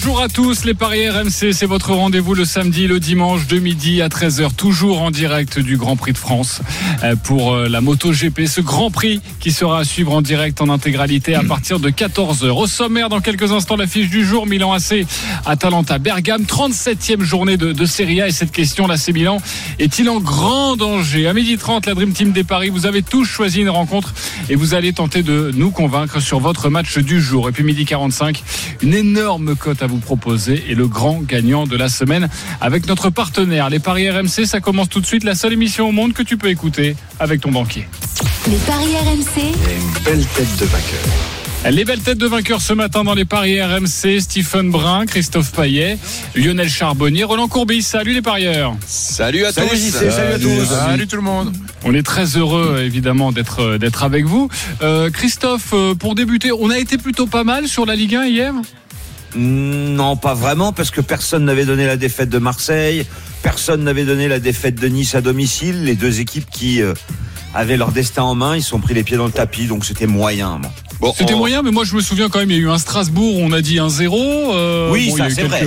Bonjour à tous, les Paris RMC, c'est votre rendez-vous le samedi, le dimanche de midi à 13h, toujours en direct du Grand Prix de France euh, pour euh, la Moto GP, ce Grand Prix qui sera à suivre en direct en intégralité à partir de 14h. Au sommaire, dans quelques instants, l'affiche du jour, Milan AC, Atalanta, Bergame, 37e journée de, de Serie A et cette question, l'AC Milan est-il en grand danger? À midi 30, la Dream Team des Paris, vous avez tous choisi une rencontre et vous allez tenter de nous convaincre sur votre match du jour. Et puis midi 45, une énorme cote à vous proposer et le grand gagnant de la semaine avec notre partenaire. Les Paris RMC, ça commence tout de suite. La seule émission au monde que tu peux écouter avec ton banquier. Les paris RMC, une belle tête de vainqueur. Les belles têtes de vainqueurs ce matin dans les paris RMC, Stephen Brun, Christophe Paillet, Lionel Charbonnier, Roland Courbis. Salut les parieurs. Salut à Salut tous. JC, salut à tous. Salut tout le monde. On est très heureux évidemment d'être d'être avec vous. Euh, Christophe, euh, pour débuter, on a été plutôt pas mal sur la Ligue 1 hier? Non, pas vraiment, parce que personne n'avait donné la défaite de Marseille, personne n'avait donné la défaite de Nice à domicile. Les deux équipes qui euh, avaient leur destin en main, ils se sont pris les pieds dans le tapis, donc c'était moyen. bon. Bon, C'était on- moyen, mais moi je me souviens quand même, il y a eu un Strasbourg, où on a dit un 0 euh, Oui, il ça, y a eu c'est quelques, vrai.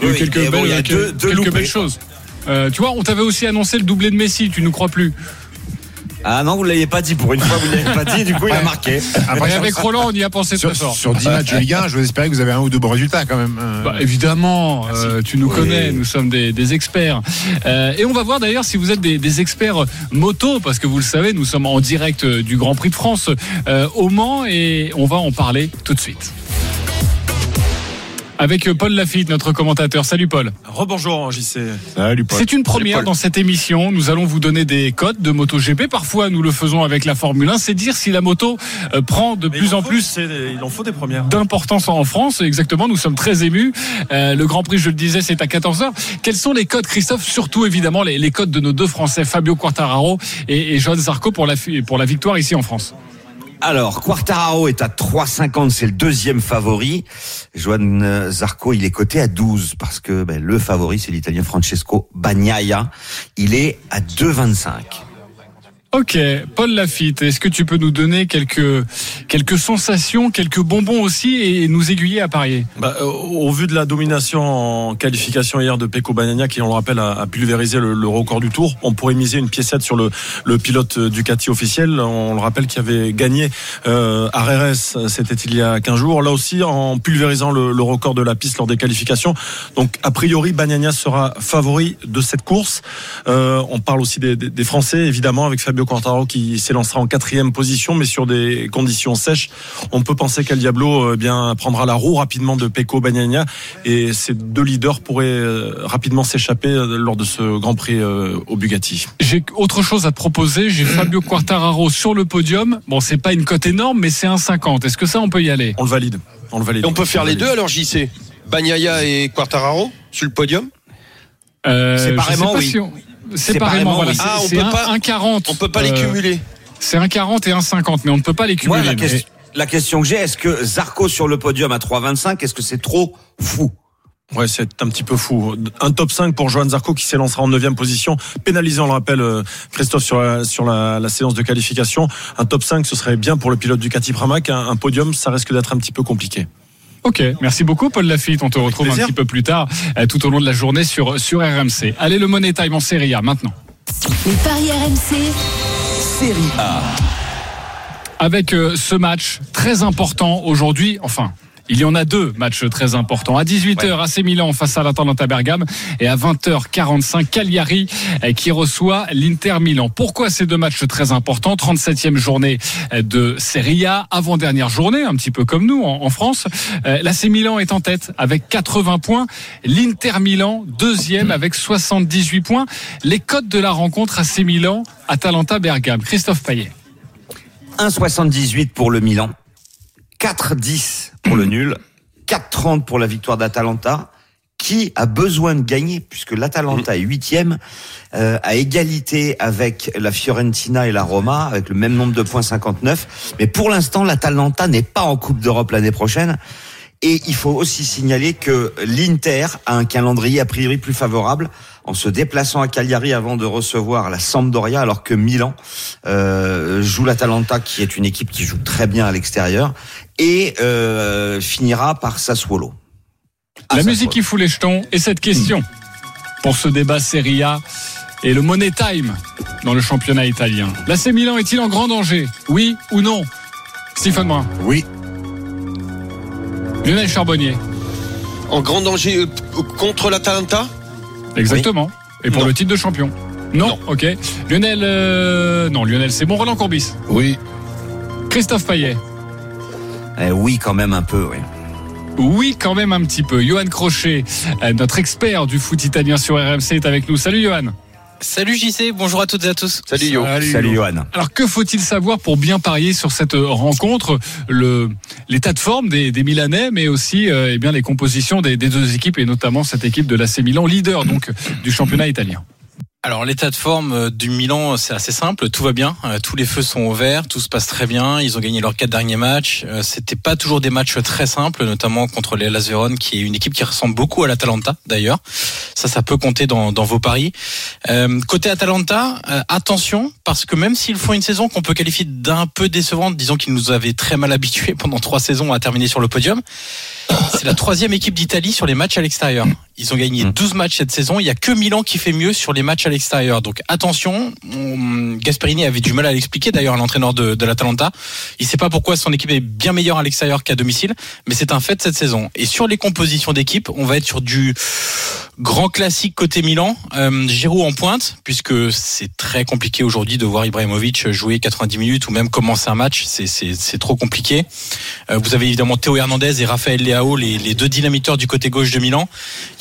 il y a eu quelques belles, il y a quelques- deux- deux quelques loupés. belles choses. Euh, tu vois, on t'avait aussi annoncé le doublé de Messi, tu nous crois plus Ah non, vous l'aviez pas dit. Pour une fois, vous l'avez pas dit. Du coup, il a marqué. Et avec Roland, on y a pensé Sur, très fort. sur 10 matchs de Ligue 1, je vous espérais que vous avez un ou deux bons résultats quand même. Euh, Bah, évidemment, euh, tu nous Oui. connais, nous sommes des, des experts. Euh, et on va voir d'ailleurs si vous êtes des, des experts moto, parce que vous le savez, nous sommes en direct du Grand Prix de France euh, au Mans et on va en parler tout de suite. Avec euh, Paul Lafitte, notre commentateur. Salut Paul. Rebonjour JC. Salut Paul. C'est une première Paul. dans cette émission. Nous allons vous donner des codes de MotoGP. Parfois, nous le faisons avec la Formule 1. C'est dire si la moto euh, prend de Mais plus en faut- plus c'est- Il en faut des premières. d'importance en France. Exactement, nous sommes très émus. Euh, le Grand Prix, je le disais, c'est à 14h. Quels sont les codes, Christophe? Surtout, évidemment, les, les codes de nos deux Français, Fabio Quartararo et, et Johan Zarco pour la, fi- pour la victoire ici en France. Alors, Quartararo est à 3,50, c'est le deuxième favori. Joan euh, Zarco, il est coté à 12 parce que ben, le favori, c'est l'Italien Francesco Bagnaia. Il est à 2,25. Ok, Paul Lafitte, est-ce que tu peux nous donner quelques, quelques sensations, quelques bonbons aussi et nous aiguiller à parier? Bah, euh, au vu de la domination en qualification hier de Pecco Bagnaia, qui on le rappelle a, pulvérisé le, record du tour, on pourrait miser une piécette sur le, le pilote Ducati officiel. On le rappelle qui avait gagné euh, à RS, c'était il y a 15 jours. Là aussi, en pulvérisant le, record de la piste lors des qualifications. Donc a priori, Bagnaia sera favori de cette course. Euh, on parle aussi des, des- des Français, évidemment, avec Fabio Quartararo qui s'élancera en quatrième position, mais sur des conditions sèches. On peut penser qu'El Diablo eh bien prendra la roue rapidement de Pecco Bagnaia et ces deux leaders pourraient euh, rapidement s'échapper euh, lors de ce Grand Prix euh, au Bugatti. J'ai autre chose à te proposer. J'ai Fabio Quartararo sur le podium. Bon, c'est pas une cote énorme, mais c'est un 50. Est-ce que ça, on peut y aller? On le valide. On le valide. Et on peut faire On les le deux alors JC. Bagnaia et Quartararo sur le podium? Euh, Séparément, je sais pas oui. si on- Séparément, Séparément, voilà. oui. C'est- Ah, on c'est peut un, pas- un 40. On peut pas les Euh, cumuler. C'est un 40 et un 50, mais on ne peut pas les Moi, cumuler. la, Mais- question- la question que j'ai, est-ce que Zarco sur le podium à 3,25, est-ce que c'est trop fou? Ouais, c'est un petit peu fou. Un top 5 pour Johan Zarco qui s'élancera en 9 position, pénalisé, on le rappelle, euh, Christophe, sur, la, sur la, la séance de qualification. Un top 5, ce serait bien pour le pilote Ducati Pramac. Un, un podium, ça risque d'être un petit peu compliqué. Ok, merci beaucoup Paul Lafitte. On te retrouve un petit peu plus tard, euh, tout au long de la journée sur, sur RMC. Allez, le Money Time en Serie A maintenant. les paris RMC, Série A. Avec euh, ce match très important aujourd'hui, enfin. Il y en a deux matchs très importants. À 18h, AC Milan face à l'Atalanta Bergame et à 20h45, Cagliari euh, qui reçoit l'Inter Milan. Pourquoi ces deux matchs très importants? 37e journée euh, de Serie A, avant-dernière journée, un petit peu comme nous en, en France. Euh, L'AC Milan est en tête avec 80 points. L'Inter Milan, deuxième avec 78 points. Les codes de la rencontre AC Milan, Atalanta Bergame. Christophe Payet. 1,78 pour le Milan, 4,10 pour le nul, 4,30 pour la victoire d'Atalanta, qui a besoin de gagner, puisque l'Atalanta est huitième, euh, à égalité avec la Fiorentina et la Roma, avec le même nombre de points 59. Mais pour l'instant, l'Atalanta n'est pas en Coupe d'Europe l'année prochaine. Et il faut aussi signaler que l'Inter a un calendrier a priori plus favorable en se déplaçant à Cagliari avant de recevoir la Sampdoria, alors que Milan euh, joue l'Atalanta, qui est une équipe qui joue très bien à l'extérieur, et euh, finira par Sassuolo. À La Sassuolo. musique qui fout les jetons et cette question pour ce débat Serie A et le Money Time dans le championnat italien. L'AC Milan est-il en grand danger? Oui ou non? Stephen Brun, Oui. Lionel Charbonnier, En grand danger euh, contre l'Atalanta? Exactement. Et pour Non. le titre de champion Non, Non. ok. Lionel, euh, non, Lionel, c'est bon. Roland Courbis, Oui. Christophe Payet, Eh oui, quand même un peu, oui. oui, quand même un petit peu. Johan Crochet, euh, notre expert du foot italien sur RMC, est avec nous. Salut Johan. Salut JC, bonjour à toutes et à tous. Salut Yo. Salut Johan. Alors que faut-il savoir pour bien parier sur cette euh, rencontre? Le l'état de forme des, des Milanais, mais aussi euh, eh bien les compositions des, des deux équipes et notamment cette équipe de l'AC Milan, leader donc du championnat italien. Alors l'état de forme euh, du Milan, c'est assez simple, tout va bien, Euh, tous les feux sont au vert, tout se passe très bien, ils ont gagné leurs quatre derniers matchs. Euh, C'était pas toujours des matchs très simples, notamment contre les Las Vérone, qui est une équipe qui ressemble beaucoup à l'Atalanta d'ailleurs. Ça, ça peut compter dans, dans vos paris. Euh, côté Atalanta, euh, attention, parce que même s'ils font une saison qu'on peut qualifier d'un peu décevante, disons qu'ils nous avaient très mal habitués pendant trois saisons à terminer sur le podium, c'est la troisième équipe d'Italie sur les matchs à l'extérieur. Ils ont gagné 12 matchs cette saison. Il y a que Milan qui fait mieux sur les matchs à l'extérieur. Donc attention, on- Gasperini avait du mal à l'expliquer d'ailleurs à l'entraîneur de, de l'Atalanta. Il sait pas pourquoi son équipe est bien meilleure à l'extérieur qu'à domicile, mais c'est un fait cette saison. Et sur les compositions d'équipe, on va être sur du grand classique côté Milan. Euh, Giroud en pointe, puisque c'est très compliqué aujourd'hui de voir Ibrahimovic jouer 90 minutes ou même commencer un match. C'est- trop compliqué. Euh, vous avez évidemment Théo Hernandez et Raphaël Leao, les, les deux dynamiteurs du côté gauche de Milan.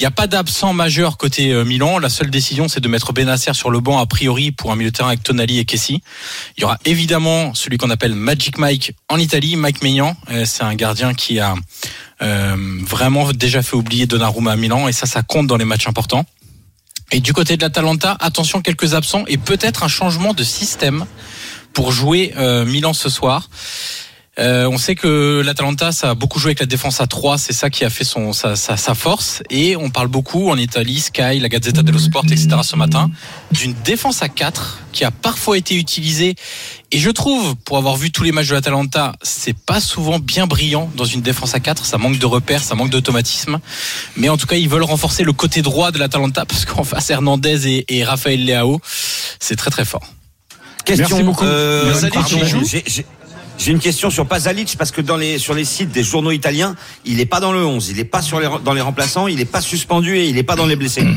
Il n'y a pas d'absent majeur côté euh, Milan. La seule décision, c'est de mettre Benacer sur le banc a priori pour un milieu de terrain avec Tonali et Kessi. Il y aura évidemment celui qu'on appelle Magic Mike en Italie, Mike Maignan. Euh, C'est un gardien qui a euh, vraiment déjà fait oublier Donnarumma à Milan et ça, ça compte dans les matchs importants. Et du côté de l'Atalanta, attention quelques absents et peut-être un changement de système pour jouer Milan ce soir. Euh, on sait que l'Atalanta, ça a beaucoup joué avec la défense à 3, c'est ça qui a fait son, sa, sa, sa force. Et on parle beaucoup en Italie, Sky, la Gazzetta dello Sport, etc. ce matin, d'une défense à 4 qui a parfois été utilisée. Et je trouve, pour avoir vu tous les matchs de l'Atalanta, c'est pas souvent bien brillant dans une défense à 4. Ça manque de repères, ça manque d'automatisme. Mais en tout cas, ils veulent renforcer le côté droit de l'Atalanta parce qu'en face, Hernandez et, et Raphaël Leao, c'est très très fort. Question. Merci beaucoup. euh, Pasalic, pardon, j'ai- une question sur Pasalic parce que dans les sur les sites des journaux italiens, il est pas dans le 11, il est pas sur les dans les remplaçants, il est pas suspendu et il est pas dans les blessés.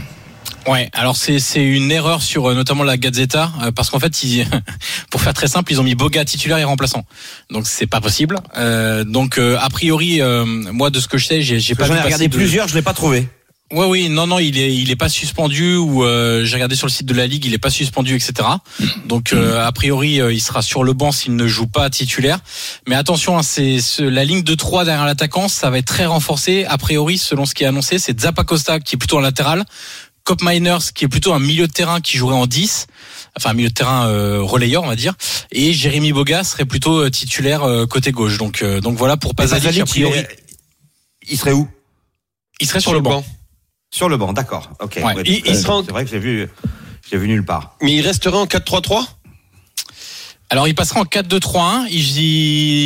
Ouais, alors c'est c'est une erreur sur euh, notamment la Gazzetta euh, parce qu'en fait ils, pour faire très simple ils ont mis Boga titulaire et remplaçant donc c'est pas possible Euh, donc euh, a priori euh, moi de ce que je sais j'ai j'ai pas J'en ai regardé de- plusieurs, je l'ai pas trouvé. Ouais oui non non il est il est pas suspendu ou euh, j'ai regardé sur le site de la ligue il est pas suspendu etc donc euh, a priori euh, il sera sur le banc s'il ne joue pas titulaire. Mais attention hein, c'est ce- la ligne de 3 derrière l'attaquant ça va être très renforcé. A priori selon ce qui est annoncé c'est Zappa Costa qui est plutôt en latéral Cop Miners qui est plutôt un milieu de terrain qui jouerait en 10 enfin un milieu de terrain euh, relayeur on va dire et Jérémy Boga serait plutôt euh, titulaire euh, côté gauche. Donc euh, donc voilà pour Pasalic a priori. il, il serait où? Il serait sur le banc Sur le banc, d'accord. OK. Ouais, il- il euh, sera en- C'est vrai que j'ai vu j'ai vu nulle part. Mais il resterait en 4-3-3 Alors il passera en 4-2-3-1, il,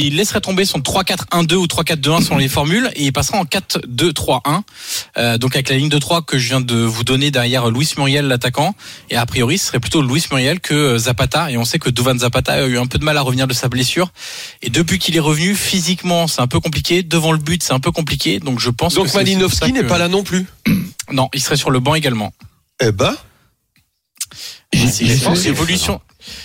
il laisserait tomber son 3-4-1-2 ou 3-4-2-1 selon les formules et il passera en 4-2-3-1. Euh, donc avec la ligne de 3 que je viens de vous donner derrière Luis Muriel l'attaquant et a priori ce serait plutôt Luis Muriel que euh, Zapata et on sait que Duvan Zapata a eu un peu de mal à revenir de sa blessure et depuis qu'il est revenu physiquement c'est un peu compliqué, devant le but c'est un peu compliqué donc je pense que Donc Malinowski n'est que- pas là non plus. Non, il serait sur le banc également. Eh ben, une révolution.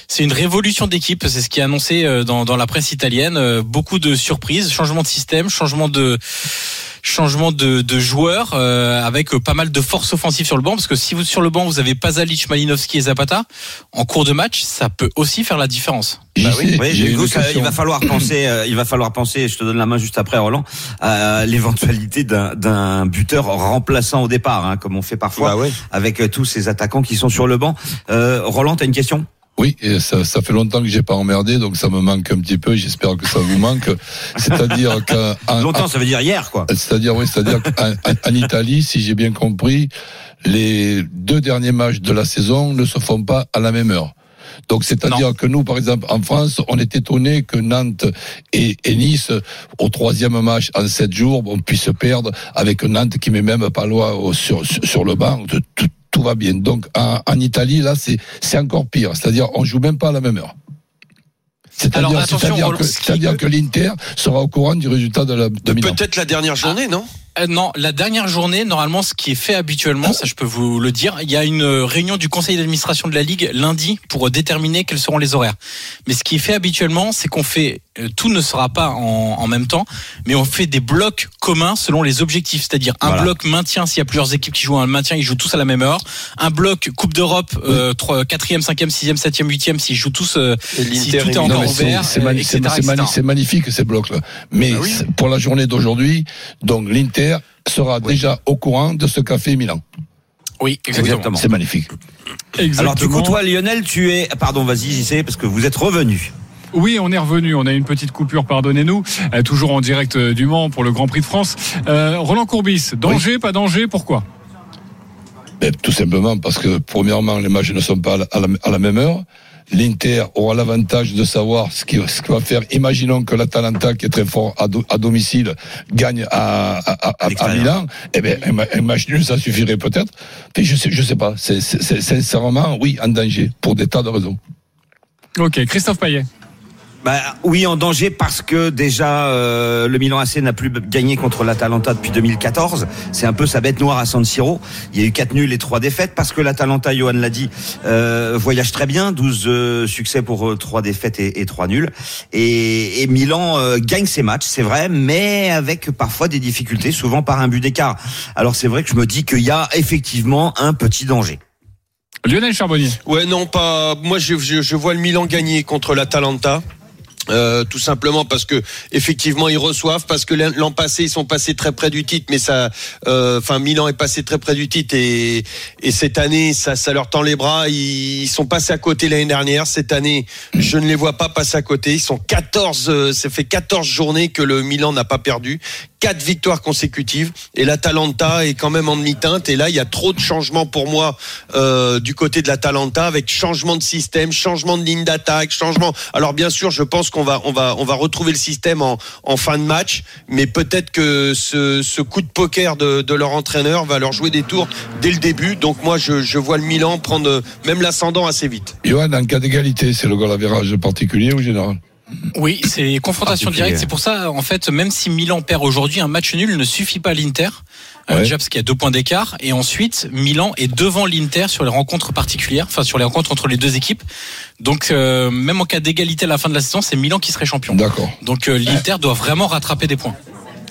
C'est une révolution d'équipe, c'est ce qui est annoncé euh, dans, dans la presse italienne. Euh, Beaucoup de surprises, changement de système, changement de changement de, de joueurs euh, avec euh, pas mal de force offensive sur le banc parce que si vous sur le banc vous avez Pasalic, Malinowski et Zapata en cours de match, ça peut aussi faire la différence. Bah oui, oui, J'ai il va falloir penser, euh, il va falloir penser, je te donne la main juste après Roland, à l'éventualité d'un- d'un buteur remplaçant au départ, hein, comme on fait parfois bah ouais. avec tous ces attaquants qui sont sur le banc. Euh, Roland, t'as une question? Oui, et ça, ça fait longtemps que j'ai pas emmerdé, donc ça me manque un petit peu. J'espère que ça vous manque. C'est-à-dire qu'en Longtemps, ça veut dire hier, quoi. c'est-à-dire oui, c'est-à-dire qu'en en- en Italie, si j'ai bien compris, les deux derniers matchs de la saison ne se font pas à la même heure. Donc c'est-à-dire que nous, par exemple, en France, on est étonné que Nantes et, et Nice, au troisième match en sept jours, on puisse perdre avec Nantes qui met même pas loin sur, sur, sur le banc. Tout, tout- tout va bien. Donc en, en Italie, là, c'est c'est encore pire. C'est-à-dire on joue même pas à la même heure. C'est-à-dire que, l'Inter sera au courant du résultat de la de Milan. Peut-être la dernière journée, non? Euh, non, la dernière journée, normalement, ce qui est fait habituellement, ça je peux vous le dire, il y a une euh, réunion du conseil d'administration de la Ligue lundi pour euh, déterminer quels seront les horaires. Mais ce qui est fait habituellement, c'est qu'on fait, euh, tout ne sera pas en, en même temps, mais on fait des blocs communs selon les objectifs. C'est-à-dire un Voilà. bloc maintien, s'il y a plusieurs équipes qui jouent un maintien, ils jouent tous à la même heure. Un bloc Coupe d'Europe, euh, 4e, 5e, 6e, 7e, 8e, s'ils jouent tous, euh, si tout est encore ouvert, c'est magnifique ces blocs-là. Mais Ah oui. pour la journée d'aujourd'hui, donc l'Inter sera déjà au courant de ce qu'a fait Milan. Oui, exactement. C'est magnifique. Alors, du coup, toi, Lionel, tu es. Pardon, vas-y, j'y sais, parce que vous êtes revenu. Oui, on est revenu. On a une petite coupure, pardonnez-nous. Euh, toujours en direct euh, du Mans pour le Grand Prix de France. Euh, Roland Courbis, danger, pas danger, pourquoi? Ben, tout simplement parce que, premièrement, les matchs ne sont pas la- à la même heure. L'Inter aura l'avantage de savoir ce qu'il ce va faire. Imaginons que l'Atalanta, qui est très fort à, do- à domicile, gagne à, à, à- à, l'extérieur. Milan. Eh ben, un, ma- un match nul, ça suffirait peut-être. Mais je sais, je sais pas. C'est sincèrement, oui, en danger, pour des tas de raisons. Ok, Christophe Payet. Bah, oui, en danger parce que déjà euh, le Milan AC n'a plus gagné contre l'Atalanta depuis 2014. C'est un peu sa bête noire à San Siro. Il y a eu quatre nuls et trois défaites parce que l'Atalanta, Johan l'a dit, euh, voyage très bien. 12 euh, succès pour euh, trois défaites et, et trois nuls. Et, et Milan euh, gagne ses matchs, c'est vrai, mais avec parfois des difficultés, souvent par un but d'écart. Alors c'est vrai que je me dis qu'il y a effectivement un petit danger. Lionel Charbonnier. Ouais, non, pas. Moi, je, je, je vois le Milan gagner contre l'Atalanta. Euh, tout simplement parce que effectivement ils reçoivent parce que l'an passé ils sont passés très près du titre mais ça euh, enfin Milan est passé très près du titre et, et cette année ça ça leur tend les bras. Ils, ils sont passés à côté l'année dernière. Cette année je ne les vois pas passer à côté. Ils sont 14 euh, ça fait 14 journées que le Milan n'a pas perdu quatre victoires consécutives et l'Atalanta est quand même en demi-teinte et là il y a trop de changements pour moi euh, du côté de l'Atalanta avec changement de système, changement de ligne d'attaque, changement. Alors bien sûr, je pense qu'on va on va on va retrouver le système en, en fin de match, mais peut-être que ce, coup de poker de, de leur entraîneur va leur jouer des tours dès le début. Donc moi je, vois le Milan prendre même l'ascendant assez vite. Johan, en cas d'égalité, c'est le goal particulier ou général? Oui, c'est confrontation Particulier. directe. C'est pour ça, en fait, même si Milan perd aujourd'hui, un match nul ne suffit pas à l'Inter. Euh, Ouais. déjà parce qu'il y a deux points d'écart. Et ensuite, Milan est devant l'Inter sur les rencontres particulières, enfin sur les rencontres entre les deux équipes. Donc, euh, même en cas d'égalité à la fin de la saison, c'est Milan qui serait champion. D'accord. Donc, euh, l'Inter doit vraiment rattraper des points.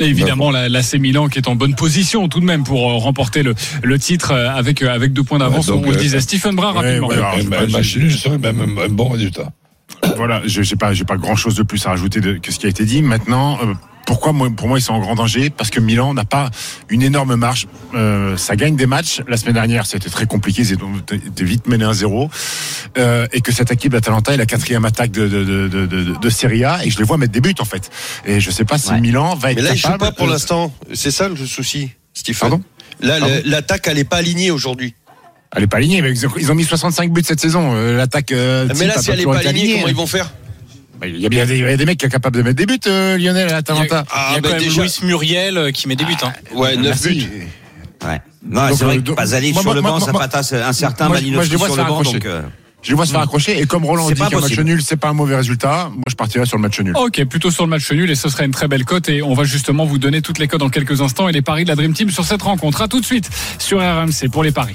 Et évidemment, la- l'AC Milan qui est en bonne position tout de même pour euh, remporter le, le titre avec, euh, avec deux points d'avance. Ouais, on le disait. Stephen Brun, rapidement. ouais, alors, je serait même un bon résultat. Voilà, je j'ai pas, j'ai pas grand chose de plus à rajouter de, que ce qui a été dit. Maintenant, euh, pourquoi moi, pour moi ils sont en grand danger? Parce que Milan n'a pas une énorme marge. Euh, ça gagne des matchs. La semaine dernière, c'était très compliqué. Ils été vite mené 1-0. Euh, et que cette équipe d'Atalanta est la quatrième attaque de, de, de, de, de, de Serie A. Et je les vois mettre des buts en fait. Et je sais pas si Ouais. Milan va être Mais là, ils jouent capable. pas pour l'instant. C'est ça le souci, Stephen. Pardon? Là, l'attaque elle est pas alignée aujourd'hui. Elle est pas alignée, mais ils ont, ils ont mis 65 buts cette saison. Euh, L'attaque. euh, Mais là, si elle est pas alignée, comment ils vont faire Bah, Il y a bien des, il y a des mecs qui sont capables de mettre des buts, euh, Lionel à l'Atalanta. Ah, Il y a bah, quand même déjà- Luis Muriel euh, qui met des buts. Hein. Ouais, 9 Merci. buts. Ouais. Non, Donc, c'est vrai que Pasalic moi, sur le banc, Zapata c'est un certain, Malinowski les vois sur se le faire banc. accrocher. Donc, euh, Je les vois se faire accrocher. Et comme Roland dit qu'un match nul, c'est pas un mauvais résultat, moi je partirais sur le match nul. Ok, plutôt sur le match nul et ce serait une très belle cote et on va justement vous donner toutes les cotes dans quelques instants et les paris de la Dream Team sur cette rencontre. À tout de suite sur RMC pour les paris.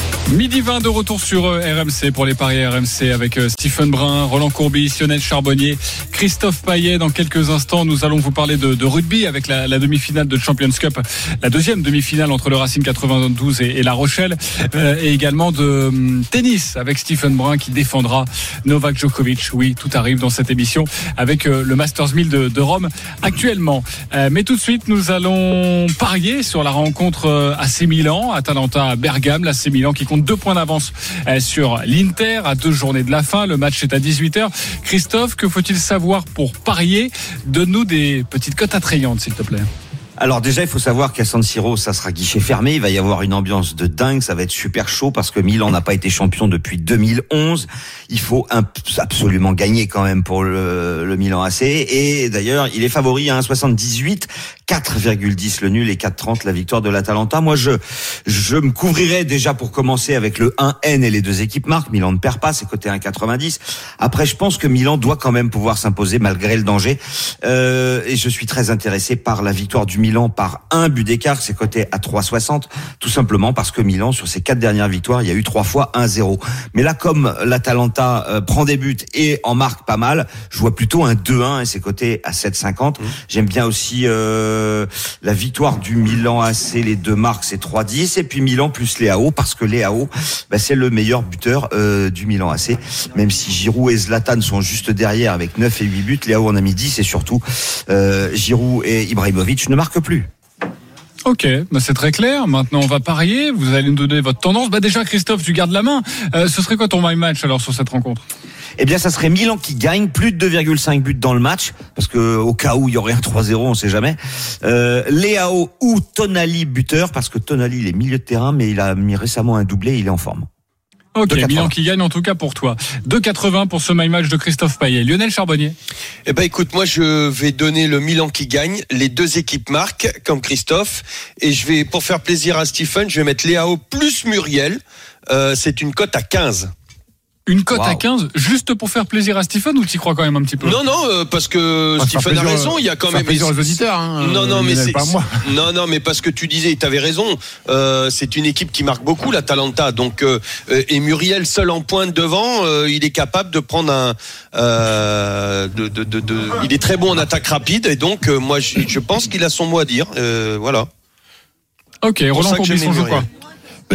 Midi 20 de retour sur euh, RMC pour les paris RMC avec euh, Stephen Brun, Roland Courbis, Lionel Charbonnier, Christophe Paillet. Dans quelques instants, nous allons vous parler de, rugby avec la, demi-finale de Champions Cup, la deuxième demi-finale entre le Racing 92 et, La Rochelle, euh, et également de um, tennis avec Stephen Brun qui défendra Novak Djokovic. Oui, tout arrive dans cette émission avec le Masters 1000 de, Rome actuellement. Mais tout de suite, nous allons parier sur la rencontre AC Milan, Atalanta Bergame, l'AC Milan qui compte deux points d'avance euh, sur l'Inter à deux journées de la fin. Le match est à 18h. Christophe, que faut-il savoir pour parier? Donne-nous des petites cotes attrayantes, s'il te plaît. Alors déjà, il faut savoir qu'à San Siro, ça sera guichet fermé. Il va y avoir une ambiance de dingue. Ça va être super chaud parce que Milan n'a pas été champion depuis 2011. Il faut absolument gagner quand même pour le, le Milan AC. Et d'ailleurs, il est favori à 1,78. 4,10 le nul et 4,30 la victoire de l'Atalanta. Moi, je je me couvrirais déjà pour commencer avec le 1N et les deux équipes marquent. Milan ne perd pas, c'est côté 1,90. Après, je pense que Milan doit quand même pouvoir s'imposer malgré le danger. Euh, et je suis très intéressé par la victoire du Milan par un but d'écart, c'est côté à 3,60, tout simplement parce que Milan, sur ses quatre dernières victoires, il y a eu trois fois 1-0. Mais là, comme l'Atalanta euh, prend des buts et en marque pas mal, je vois plutôt un 2-1 et c'est côté à 7,50. J'aime bien aussi... Euh, la victoire du Milan AC, les deux marques, c'est 3-10. Et puis Milan plus Léao, parce que Léao, bah, c'est le meilleur buteur euh, du Milan AC. Même si Giroud et Zlatan sont juste derrière avec 9 et 8 buts, Léao en a mis 10 et surtout euh, Giroud et Ibrahimovic ne marquent plus. Ok, bah c'est très clair. Maintenant, on va parier. Vous allez nous donner votre tendance. Bah déjà, Christophe, tu gardes la main. Euh, ce serait quoi ton my match alors sur cette rencontre? Eh bien, ça serait Milan qui gagne plus de 2,5 buts dans le match, parce que au cas où il y aurait un 3-0, on sait jamais. Euh, Léao ou Tonali buteur, parce que Tonali il est milieu de terrain, mais il a mis récemment un doublé, il est en forme. Ok, Milan qui gagne en tout cas pour toi. 2,80 pour ce my match de Christophe Payet. Lionel Charbonnier Eh ben écoute, moi je vais donner le Milan qui gagne. Les deux équipes marquent, comme Christophe. Et je vais, pour faire plaisir à Stephen, je vais mettre Léao plus Muriel. Euh, c'est une cote à 15. Une cote wow. à 15 juste pour faire plaisir à Stephen ou tu crois quand même un petit peu? Non non euh, parce que ah, Stephen a raison, il y a quand même plaisir aux auditeurs hein, Non non mais c'est Non non mais parce que tu disais tu avais raison, euh, c'est une équipe qui marque beaucoup la Talenta donc euh, et Muriel seul en pointe devant, euh, il est capable de prendre un euh, de, de, de, de, il est très bon en attaque rapide et donc moi je, je pense qu'il a son mot à dire voilà. OK, Roland Courbis on joue quoi?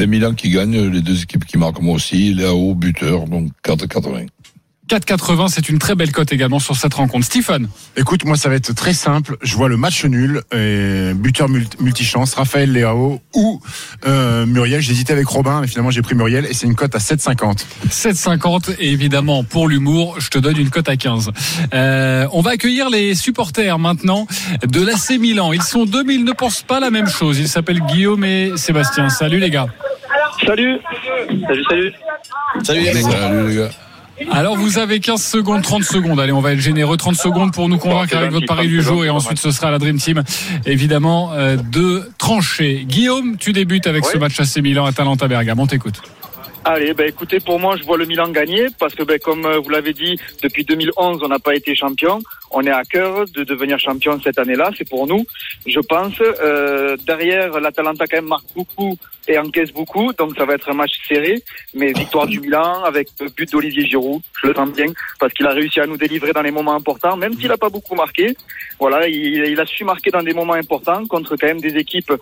Milan qui gagne, les deux équipes qui marquent moi aussi, Léo buteur, donc 4,80. 4,80, c'est une très belle cote également sur cette rencontre. Stephen Écoute, moi ça va être très simple. Je vois le match nul, et buteur multichance, Raphaël Léao ou euh, Muriel. J'hésitais avec Robin, mais finalement j'ai pris Muriel et c'est une cote à 7,50. 7,50 et évidemment pour l'humour, je te donne une cote à 15. Euh, on va accueillir les supporters maintenant de l'AC Milan. Ils sont 2000, ne pensent pas la même chose. Ils s'appellent Guillaume et Sébastien. Salut les gars. Salut. Salut, salut. Salut les, salut, les gars. Alors vous avez 15 secondes, 30 secondes. Allez, on va être généreux. 30 secondes pour nous convaincre avec votre pari du jour et ensuite ce sera la Dream Team, évidemment, euh, de trancher. Guillaume, tu débutes avec ce match AC Milan Atalanta Bergame. On t'écoute. Allez, ben écoutez, pour moi, je vois le Milan gagner parce que, ben, comme euh, vous l'avez dit, depuis 2011, on n'a pas été champion. On est à cœur de devenir champion cette année-là. C'est pour nous, je pense. Euh, derrière, l'Atalanta quand même marque beaucoup et encaisse beaucoup, donc ça va être un match serré. Mais victoire du Milan avec le but d'Olivier Giroud, je le sens bien parce qu'il a réussi à nous délivrer dans les moments importants, même s'il n'a pas beaucoup marqué. Voilà, il, il a su marquer dans des moments importants contre quand même des équipes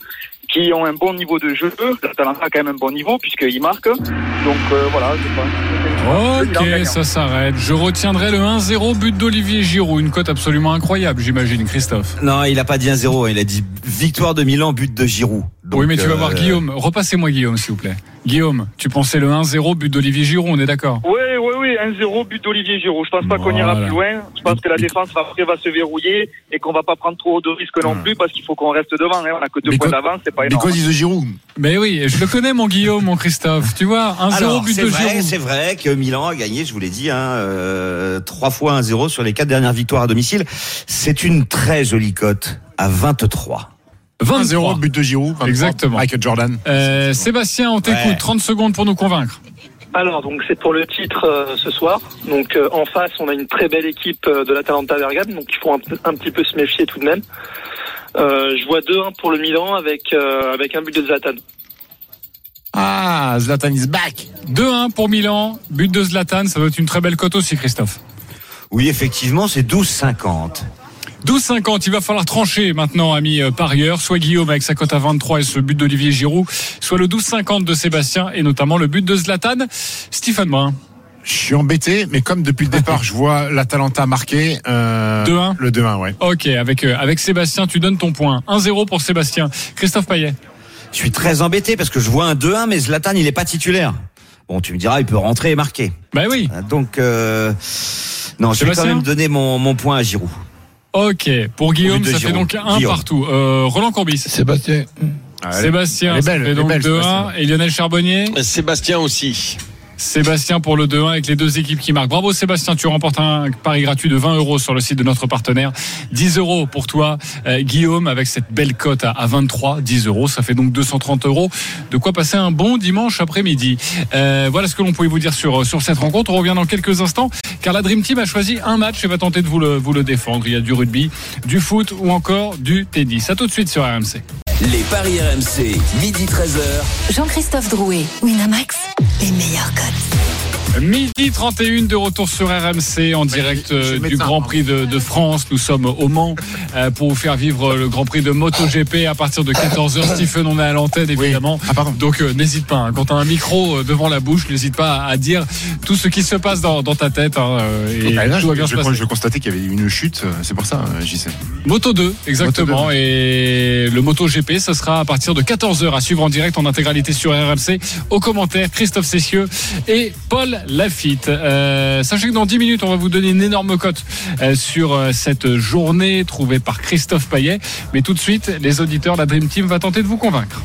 qui ont un bon niveau de jeu. L'Atalanta a quand même un bon niveau puisqu'il marque. Donc euh, voilà, je pense. Ok, ça s'arrête. Je retiendrai le 1-0 but d'Olivier Giroud. Une cote absolument incroyable, j'imagine, Christophe. Non, il a pas dit 1-0, il a dit victoire de Milan, but de Giroud. Donc, oui, mais tu vas euh, voir Guillaume. Repassez-moi Guillaume, s'il vous plaît. Guillaume, tu pensais le 1-0 but d'Olivier Giroud, on est d'accord? Oui, oui, oui, 1-0 but d'Olivier Giroud. Je pense pas qu'on ira plus loin. Je pense que la défense après va se verrouiller et qu'on va pas prendre trop de risques non plus parce qu'il faut qu'on reste devant. hein. On a que deux Mais points d'avance, c'est pas Mais énorme. quoi disent de Giroud? Mais oui, je le connais, mon Guillaume, mon Christophe. Tu vois, 1-0 Alors, but c'est de vrai, Giroud. c'est vrai que Milan a gagné, je vous l'ai dit, hein, euh, trois fois 1-0 sur les quatre dernières victoires à domicile. C'est une très jolie cote à 23. 23. 1-0 but de Giroud. 23, Exactement. Michael Jordan. Euh, Sébastien, on t'écoute. Ouais. 30 secondes pour nous convaincre. Alors, donc c'est pour le titre euh, ce soir. Donc euh, en face, on a une très belle équipe euh, de l'Atalanta Bergame, donc il faut un, petit peu se méfier tout de même. Euh, je vois 2-1 pour le Milan avec euh, avec un but de Zlatan. Ah, Zlatan is back. 2-1 pour Milan, but de Zlatan, ça doit être une très belle cote aussi, Christophe. Oui, effectivement, c'est 12,50. 12,50, il va falloir trancher maintenant, ami euh, parieur. Soit Guillaume avec sa cote à 23 et ce but d'Olivier Giroud, soit le 12,50 de Sébastien et notamment le but de Zlatan. Stéphane Brun. Je suis embêté, mais comme depuis le départ, je vois l'Atalanta marquer. Euh, 2-1 Le 2-1, ouais. Ok, avec, euh, avec Sébastien, tu donnes ton point. 1-0 pour Sébastien. Christophe Payet. Je suis très embêté parce que je vois un 2-1, mais Zlatan, il est pas titulaire. Bon, tu me diras, il peut rentrer et marquer. Bah oui. Donc, euh, non, je vais quand même donner mon, mon point à Giroud. Ok, pour Guillaume, ça fait donc un Guillaume. partout. Euh, Roland Courbis. Sébastien. Sébastien, ça belle, fait donc belle, 2-1. Sébastien. Et Lionel Charbonnier Sébastien aussi. Sébastien pour le 2-1 avec les deux équipes qui marquent. Bravo Sébastien, tu remportes un pari gratuit de 20 euros sur le site de notre partenaire. 10 euros pour toi, euh, Guillaume, avec cette belle cote à, à 23. 10 euros, ça fait donc 230 euros. De quoi passer un bon dimanche après-midi. Euh, voilà ce que l'on pouvait vous dire sur, sur cette rencontre. On revient dans quelques instants, car la Dream Team a choisi un match et va tenter de vous le, vous le défendre. Il y a du rugby, du foot ou encore du tennis. À tout de suite sur RMC. Les paris RMC, midi 13h. Jean-Christophe Drouet, Winamax, les meilleurs cotes. Midi 31 de retour sur RMC en direct euh, du Grand Prix de, de France. Nous sommes au Mans euh, pour vous faire vivre le Grand Prix de MotoGP à partir de 14h. Stephen, on est à l'antenne évidemment. Donc euh, n'hésite pas, hein. quand tu as un micro devant la bouche, n'hésite pas à dire tout ce qui se passe dans, dans ta tête. hein, et Ah, là, tout va je, bien je, se passer. je constatais qu'il y avait une chute, c'est pour ça, j'y sais. Moto 2, exactement. Et le Moto GP, ce sera à partir de 14h à suivre en direct en intégralité sur RMC. Au commentaire, Christophe Cessieux et Paul Lafitte. Euh, sachez que dans 10 minutes, on va vous donner une énorme cote euh, sur euh, cette journée trouvée par Christophe Payet. Mais tout de suite, les auditeurs, la Dream Team va tenter de vous convaincre.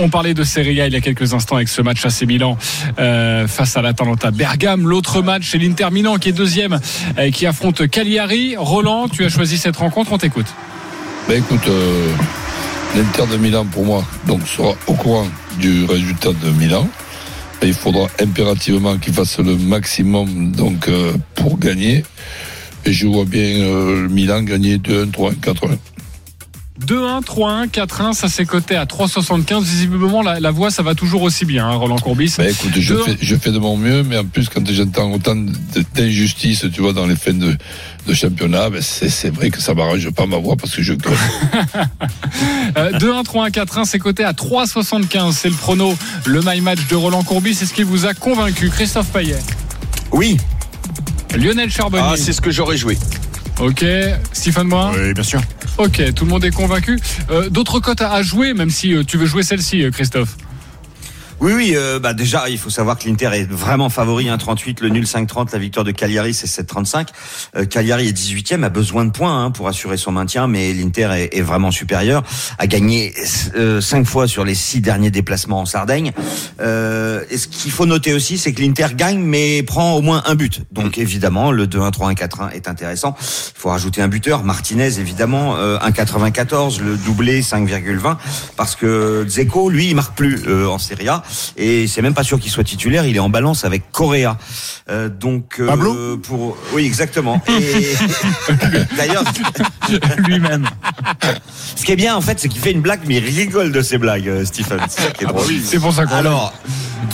On parlait de Serie A il y a quelques instants avec ce match AC Milan face à l'Atalanta Bergame. L'autre match, c'est l'Inter Milan qui est deuxième, euh, qui affronte Cagliari. Roland, tu as choisi cette rencontre, on t'écoute. Ben écoute, l'Inter de Milan pour moi donc sera au courant du résultat de Milan. Il faudra impérativement qu'il fasse le maximum donc euh, pour gagner. Et je vois bien euh, Milan gagner 2-1, 3-1, 4-1. 2-1, 3-1, 4-1, ça s'est coté à 3,75. Visiblement, la, la voix, ça va toujours aussi bien, hein, Roland Courbis. Ben écoute, je fais, je fais de mon mieux, mais en plus, quand j'entends autant d'injustices, tu vois, dans les fins de, de championnat, ben c'est vrai que ça m'arrange pas ma voix parce que je. Euh, 2-1, 3-1, 4-1, c'est coté à 3,75. C'est le prono, le my match de Roland Courbis. C'est ce qui vous a convaincu, Christophe Payet Oui. Lionel Charbonnier. Ah, c'est ce que j'aurais joué. Ok, Stéphane Brun Oui, bien sûr. Ok, tout le monde est convaincu. Euh, D'autres cotes à à jouer, même si euh, tu veux jouer celle-ci, euh, Christophe? Oui, oui, euh, bah déjà, il faut savoir que l'Inter est vraiment favori 1,38, le nul 5,30, la victoire de Cagliari c'est 7,35. Euh, Cagliari est 18e, a besoin de points hein, pour assurer son maintien, mais l'Inter est, est vraiment supérieur, a gagné euh, 5 fois sur les 6 derniers déplacements en Sardaigne. Euh, et ce qu'il faut noter aussi, c'est que l'Inter gagne, mais prend au moins un but. Donc évidemment, le 2-1, 3-1, 4-1 est intéressant. Il faut rajouter un buteur, Martinez évidemment, euh, 1,94, le doublé 5,20, parce que Dzeko, lui, il marque plus euh, en Serie A. Et c'est même pas sûr qu'il soit titulaire. Il est en balance avec Correa. Euh, donc euh, Pablo pour oui exactement. Et d'ailleurs lui-même. Ce qui est bien en fait, c'est qu'il fait une blague, mais il rigole de ses blagues, euh, Stephen. C'est ça qui est drôle. C'est pour ça qu'on Alors,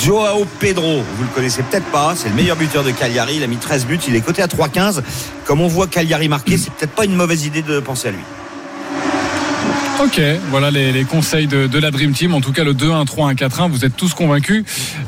Joao Pedro, vous le connaissez peut-être pas, c'est le meilleur buteur de Cagliari. Il a mis 13 buts, il est coté à 3,15. Comme on voit Cagliari marquer, c'est peut-être pas une mauvaise idée de penser à lui. Ok, voilà les, les conseils de, de la Dream Team. En tout cas, le 2-1, 3-1, 4-1, vous êtes tous convaincus.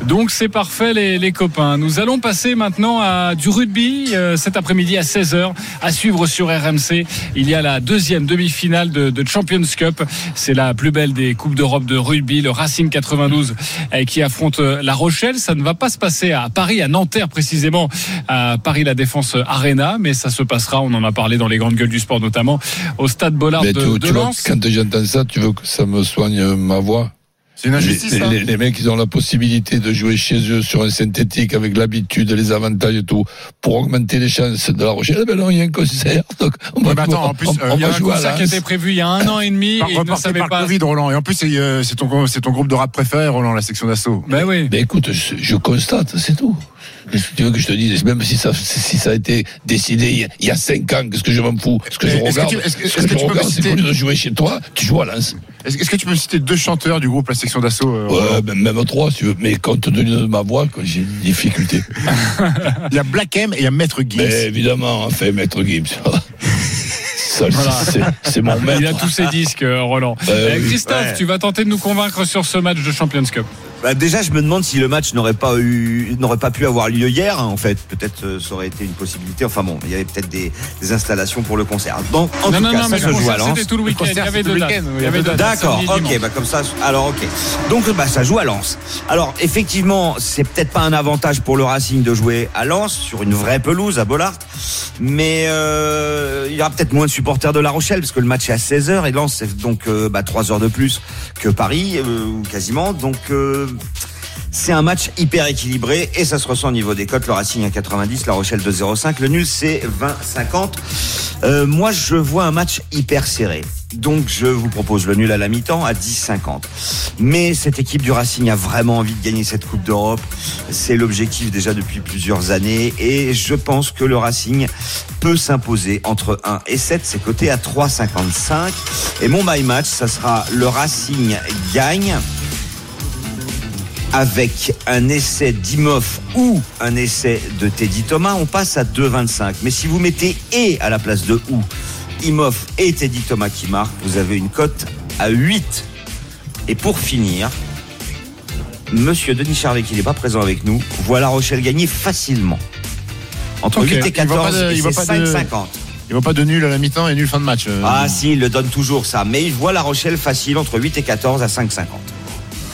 Donc c'est parfait les, les copains. Nous allons passer maintenant à du rugby euh, cet après-midi à 16h à suivre sur RMC. Il y a la deuxième demi-finale de, de Champions Cup. C'est la plus belle des Coupes d'Europe de rugby, le Racing 92 euh, qui affronte euh, La Rochelle. Ça ne va pas se passer à Paris, à Nanterre précisément, à Paris La Défense Arena, mais ça se passera, on en a parlé dans les grandes gueules du sport notamment, au stade Bollard de, de Lens. quand j'entends ça, tu veux que ça me soigne ma voix? C'est une injustice, les, ça. les, les mecs, ils ont la possibilité de jouer chez eux sur un synthétique avec l'habitude, les avantages et tout, pour augmenter les chances de la Rochelle. Eh ben non, il y a un concert. Donc on va, attends, en plus, on, euh, il y a va un concert qui était prévu il y a un an et demi Par, et ne savaient par pas. le Covid, Roland. Et en plus, c'est euh, c'est ton, groupe de rap préféré, Roland, la section d'assaut. Ben oui. Mais écoute, je, je constate, c'est tout. Qu'est-ce que tu veux que je te dise Même si ça, si ça a été décidé il y a- il y a 5 ans, qu'est-ce que je m'en fous? Ce que je Est-ce que regarde, je regarde, c'est citer- qu'au lieu de jouer chez toi, tu joues à Lens. Est-ce que tu peux me citer deux chanteurs du groupe La Section d'Assaut euh, Ouais, même trois, si tu veux. Mais compte tenu de ma voix, j'ai des difficultés. Il y a Black M et il y a Maître Gims. Mais évidemment, enfin, Maître Gibbs. Voilà. c'est- mon maître. Il a tous ses disques, euh, Roland. Euh, oui. Christophe, Ouais. tu vas tenter de nous convaincre sur ce match de Champions Cup. Bah, déjà, je me demande si le match n'aurait pas eu, n'aurait pas pu avoir lieu hier. hein, en fait, peut-être euh, ça aurait été une possibilité. Enfin bon, il y avait peut-être des, des installations pour le concert. Donc, en non, tout non, cas, non, ça se joue à Lens. c'était tout le week-end. Il y avait deux le dates. week-end, oui, Il y avait deux dates, D'accord, ok, bah comme ça, alors ok. Donc bah ça joue à Lens. Alors effectivement, c'est peut-être pas un avantage pour le Racing de jouer à Lens sur une vraie pelouse à Bollard, mais euh, il y aura peut-être moins de supporters de La Rochelle parce que le match est à 16h et Lens c'est donc euh, bah, 3 heures de plus que Paris euh, quasiment. Donc euh, c'est un match hyper équilibré et ça se ressent au niveau des cotes. Le Racing à 90, La Rochelle 2,05. Le nul c'est 20,50. Euh, moi je vois un match hyper serré. Donc je vous propose le nul à la mi-temps à 10,50. Mais cette équipe du Racing a vraiment envie de gagner cette Coupe d'Europe. C'est l'objectif déjà depuis plusieurs années et je pense que le Racing peut s'imposer entre 1 et 7. C'est coté à 3,55. Et mon my match, ça sera le Racing gagne avec un essai d'Imoff ou un essai de Teddy Thomas, on passe à 2,25. Mais si vous mettez et à la place de ou, Imoff et Teddy Thomas qui marquent, vous avez une cote à 8. Et pour finir, Monsieur Denis Charvet, qui n'est pas présent avec nous, voit La Rochelle gagner facilement. Entre Ok. 8 et Il voit 14, pas de- et il de- 5,50. Il va pas de nul à la mi-temps et nul fin de match. euh. Ah si, il le donne toujours ça. Mais il voit La Rochelle facile entre 8 et 14 à 5,50.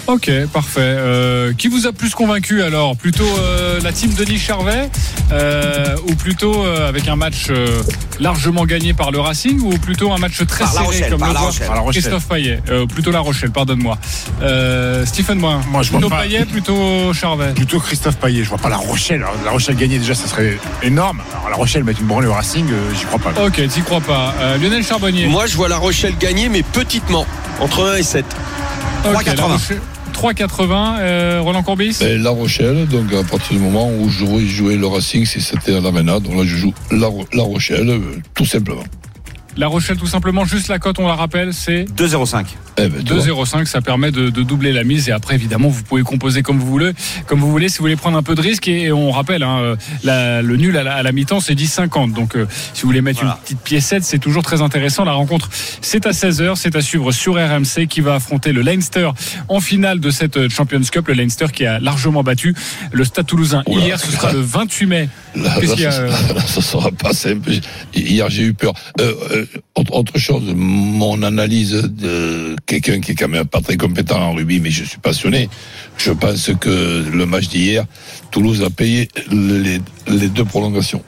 Ok, parfait. Euh, qui vous a plus convaincu alors Plutôt euh, la team Denis Charvet euh, ou plutôt euh, avec un match euh, largement gagné par le Racing ou plutôt un match très Par La serré Rochelle, comme par le La voit Rochelle. Par La Rochelle. Christophe Payet Euh, Plutôt La Rochelle, pardonne-moi. Euh, Stephen Brun, Moi, je vois plutôt pas. Payet, plutôt Charvet Plutôt Christophe Payet. Je vois pas La Rochelle. Alors, La Rochelle gagner déjà, ça serait énorme. Alors, La Rochelle mettre une branlée au Racing, euh, j'y crois pas. Ok, t'y crois pas. Euh, Lionel Charbonnier Moi, je vois La Rochelle gagner, mais petitement, entre 1 et 7. Ok, 3,80. La Rochelle- 3,80. Euh, Roland Courbis? Ben, la Rochelle, donc à partir du moment où je jouais, le Racing, si c'était à la Ménade, donc là je joue la, la Rochelle, euh, tout simplement. La Rochelle, tout simplement, juste la cote, on la rappelle, c'est 2,05. Eh ben, tu vois. 2,05, ça permet de, de doubler la mise et après évidemment vous pouvez composer comme vous voulez, comme vous voulez si vous voulez prendre un peu de risque et, et on rappelle hein, la- le nul à la, à la mi-temps c'est 10,50 donc euh, si vous voulez mettre Voilà. une petite piécette c'est toujours très intéressant. La rencontre c'est à 16h, c'est à suivre sur RMC qui va affronter le Leinster en finale de cette Champions Cup, le Leinster qui a largement battu le Stade Toulousain Oula. hier, ce sera le 28 mai. Là, là, a, euh ça sera pas simple. Hier, j'ai eu peur. Euh, euh, autre, chose, mon analyse de quelqu'un qui est quand même pas très compétent en rugby, mais je suis passionné. Je pense que le match d'hier, Toulouse a payé les, deux prolongations.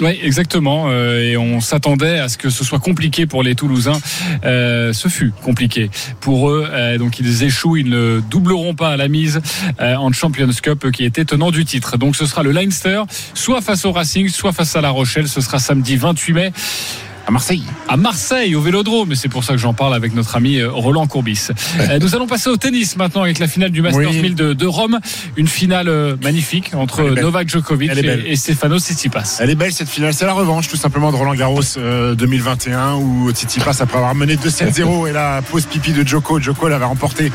Oui, exactement. euh, et on s'attendait à ce que ce soit compliqué pour les Toulousains. Euh, ce fut compliqué pour eux. Euh, donc ils échouent, ils ne doubleront pas à la mise en Champions Cup, qui était tenant du titre. Donc ce sera le Leinster, soit face au Racing, soit face à La Rochelle. Ce sera samedi 28 mai. À Marseille. À Marseille, au Vélodrome, et c'est pour ça que j'en parle avec notre ami euh, Roland Courbis. Euh, nous allons passer au tennis maintenant avec la finale du Masters Oui. 1000 de, de Rome, une finale euh, magnifique entre. Novak Djokovic et, et Stefano Tsitsipas. Elle est belle cette finale, c'est la revanche tout simplement de Roland Garros euh, 2021 où Tsitsipas après avoir mené 2-7-0 et la pause pipi de Djoko, Djoko l'avait remporté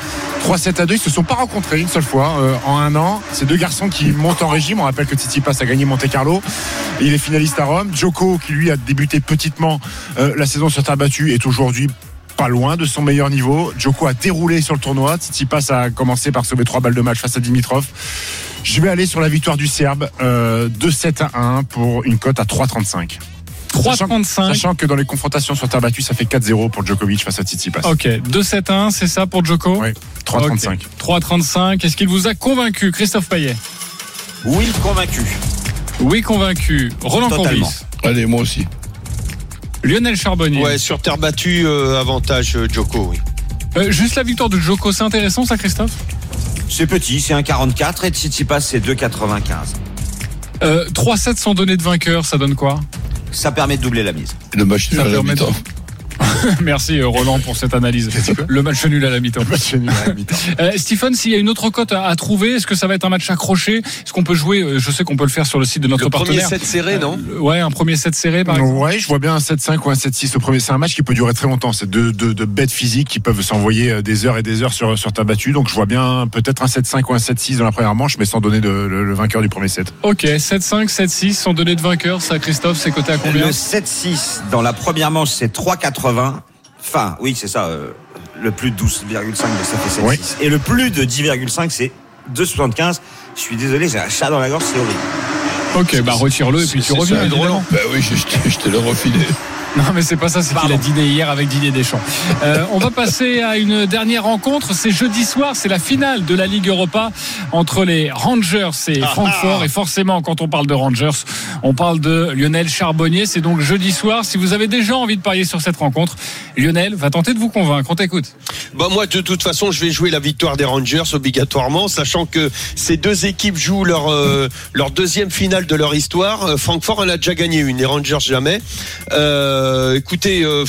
3-7 à 2, ils se sont pas rencontrés une seule fois euh, en un an. Ces deux garçons qui montent en régime, on rappelle que Tsitsipas a gagné Monte Carlo, il est finaliste à Rome. Djoko qui lui a débuté petitement euh, la saison sur terre battue est aujourd'hui pas loin de son meilleur niveau. Djoko a déroulé sur le tournoi. Tsitsipas a commencé par sauver trois balles de match face à Dimitrov. Je vais aller sur la victoire du Serbe, euh, 2-7 à 1 pour une cote à 3,35. 3,35. Sachant que dans les confrontations sur terre battue, ça fait 4-0 pour Djokovic face à Tsitsipas. Ok, 2-7-1, c'est ça pour Djoko Oui, 3,35. Ok. 3,35. Est-ce qu'il vous a convaincu, Christophe Payet? Oui, convaincu. Oui, convaincu. Roland Totalement. Courbis Allez, moi aussi. Lionel Charbonnier. Ouais, sur terre battue, euh, avantage euh, Djoko, oui. Euh, juste la victoire de Djoko, c'est intéressant ça, Christophe? C'est petit, c'est un 44 et Tsitsipas c'est 2,95. euh, 3-7 sans donner de vainqueur, ça donne quoi? Ça permet de doubler la mise. Le match nul Ça à la permet de- mi-temps. Merci euh, Roland pour cette analyse. Le match nul à la mi-temps. Euh, Stephen, s'il y a une autre cote à, à trouver, est-ce que ça va être un match accroché? Est-ce qu'on peut jouer euh, Je sais qu'on peut le faire sur le site de notre Le premier partenaire. set serré, non Euh, Ouais, un premier set serré par exemple. Ouais, je vois bien un 7-5 ou un 7-6 au premier. C'est un match qui peut durer très longtemps. C'est deux, deux, deux bêtes physiques qui peuvent s'envoyer des heures et des heures sur, sur ta battue. Donc je vois bien peut-être un 7-5 ou un 7-6 dans la première manche, mais sans donner de- le, le vainqueur du premier set. Ok, 7-5, 7-6 sont donnés de vainqueurs. Ça, Christophe, c'est coté à combien Le 7-6 dans la première manche, c'est 3,80. Enfin, oui, c'est ça. euh, le plus de 12,5, ça fait 7,6. Oui. Et le plus de 10,5, c'est 2,75. Je suis désolé, j'ai un chat dans la gorge, c'est horrible. Ok, bah retire-le et puis tu reviens. Ben oui, je, je te- je te l'ai refilé. Non, mais c'est pas ça, c'est qu'il a dîné hier avec Didier Deschamps. Euh, on va passer à une dernière rencontre. C'est jeudi soir, c'est la finale de la Ligue Europa entre les Rangers et Francfort. Et forcément, quand on parle de Rangers, on parle de Lionel Charbonnier. C'est donc jeudi soir. Si vous avez déjà envie de parier sur cette rencontre, Lionel va tenter de vous convaincre. On t'écoute. Bah moi de toute façon je vais jouer la victoire des Rangers obligatoirement sachant que ces deux équipes jouent leur euh, leur deuxième finale de leur histoire Euh, Francfort en a déjà gagné une les Rangers jamais Euh, écoutez euh,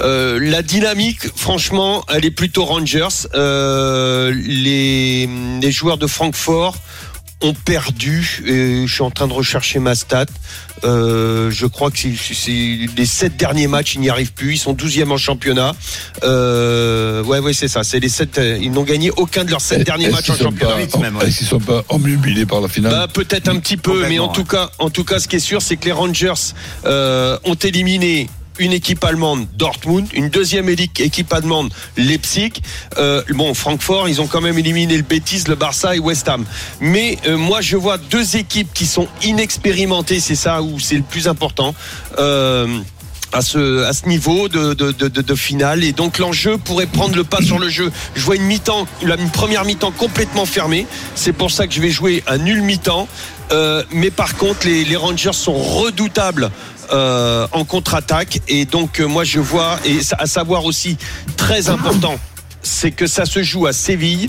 euh, la dynamique, franchement, elle est plutôt Rangers. Euh, les joueurs de Francfort ont perdu. Et je suis en train de rechercher ma stat. Euh, je crois que c'est c'est- les sept derniers matchs, ils n'y arrivent plus. Ils sont 12e en championnat. Euh, ouais, ouais, c'est ça. C'est les sept. euh, Ils n'ont gagné aucun de leurs sept derniers Est-ce matchs en championnat. pas- Est-ce qu'ils sont pas omnubilés par la finale Bah, peut-être un petit peu, mais en tout cas, en tout cas, ce qui est sûr, c'est que les Rangers euh, ont éliminé une équipe allemande, Dortmund, une deuxième équipe allemande, Leipzig. Euh, bon, Francfort, ils ont quand même éliminé le Betis, le Barça et West Ham. Mais euh, moi, je vois deux équipes qui sont inexpérimentées. C'est ça où c'est le plus important. Euh, à ce, niveau de, finale et donc l'enjeu pourrait prendre le pas sur le jeu. Je vois une mi-temps, une première mi-temps complètement fermée. C'est pour ça que je vais jouer un nul mi-temps. Mais par contre, les Rangers sont redoutables. Euh, en contre-attaque. Et donc euh, moi je vois et à savoir aussi très important c'est que ça se joue à Séville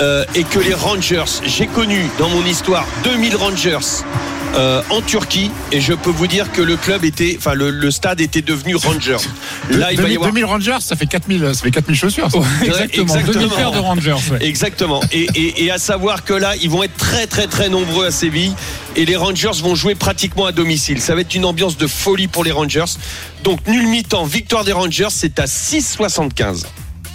euh, et que les Rangers j'ai connu dans mon histoire 2000 Rangers euh, en Turquie et je peux vous dire que le club était enfin le, le stade était devenu Rangers là il va y 2000, avoir 2000 Rangers, ça fait 4000, ça fait 4000 chaussures. ça. Exactement. 2000 paires de Rangers. ouais. Exactement. Et, et- et à savoir que là, ils vont être très très très nombreux à Séville et les Rangers vont jouer pratiquement à domicile. Ça va être une ambiance de folie pour les Rangers. Donc nul mi-temps, victoire des Rangers, c'est à 6,75.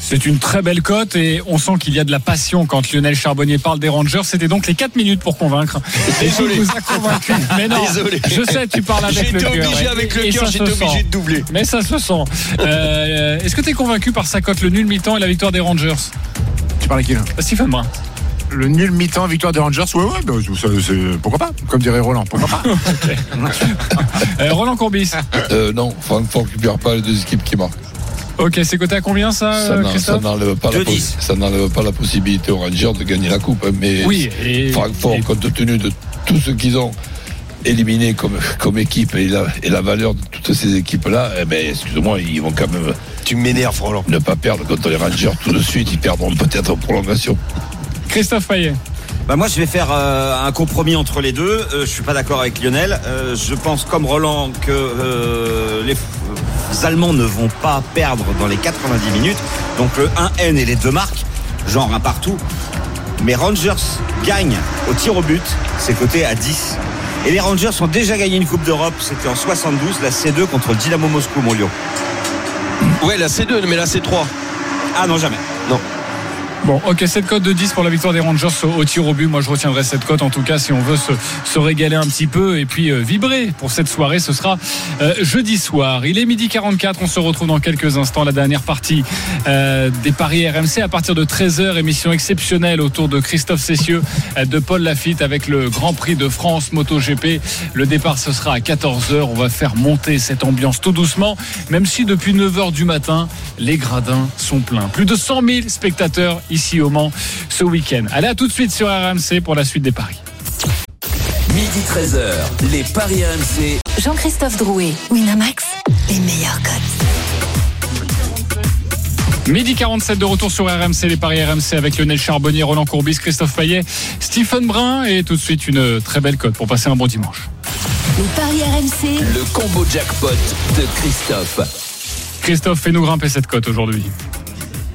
C'est une très belle cote et on sent qu'il y a de la passion quand Lionel Charbonnier parle des Rangers. C'était donc les 4 minutes pour convaincre. Et vous a convaincu. Mais non, Désolé. je sais, tu parles avec J'ai le été cœur. obligé et- avec le cœur, j'étais obligé sent. de doubler. Mais ça se sent. Euh, Est-ce que tu es convaincu par sa cote, le nul mi-temps et la victoire des Rangers? Tu parles à qui là? Stephen Brun. Le nul mi-temps, victoire des Rangers, ouais, ouais, bah, ça, pourquoi pas? Comme dirait Roland, pourquoi pas? Euh, Roland Courbis. Euh, non, Francfort ne perd pas les deux équipes qui marquent. Ok, c'est coté à combien ça, Ça n'enlève pas, la possi- ça n'enlève pas la possibilité aux Rangers de gagner la coupe. hein, Mais Oui, et- Francfort, et- compte tenu de tout ce qu'ils ont éliminé comme, comme équipe et la, et la valeur de toutes ces équipes-là, eh ben, excuse-moi, ils vont quand même Tu m'énerves, Roland. ne pas perdre contre les Rangers tout de suite. Ils perdront peut-être en prolongation. Christophe Payet. Bah moi je vais faire euh, un compromis entre les deux. Euh, je suis pas d'accord avec Lionel. Euh, je pense comme Roland que euh, les Allemands ne vont pas perdre dans les 90 minutes. Donc le 1N et les deux marques, genre un partout. Mais Rangers gagnent au tir au but, c'est coté à 10. Et les Rangers ont déjà gagné une Coupe d'Europe, c'était en 72, la C2 contre le Dynamo Moscou, mon lion. Ouais, la C2, mais la C3. Ah non, jamais. Non. Bon, ok, cette cote de 10 pour la victoire des Rangers au, tir au but. Moi, je retiendrai cette cote en tout cas si on veut se, régaler un petit peu et puis euh, vibrer pour cette soirée. Ce sera euh, jeudi soir. Il est midi 44. On se retrouve dans quelques instants. La dernière partie euh, des paris RMC à partir de 13h. Émission exceptionnelle autour de Christophe Cessieux, de Paul Lafitte avec le Grand Prix de France MotoGP. Le départ, ce sera à 14h. On va faire monter cette ambiance tout doucement, même si depuis 9h du matin, les gradins sont pleins. Plus de 100 000 spectateurs ici au Mans ce week-end. Allez, à tout de suite sur RMC pour la suite des paris. Midi 13h, les Paris RMC. Jean-Christophe Drouet, Winamax, les meilleurs cotes. Midi 47 de retour sur RMC, les paris RMC avec Lionel Charbonnier, Roland Courbis, Christophe Payet, Stephen Brun et tout de suite une très belle cote pour passer un bon dimanche. Les paris RMC, Le combo jackpot de Christophe. Christophe, fais-nous grimper cette cote aujourd'hui.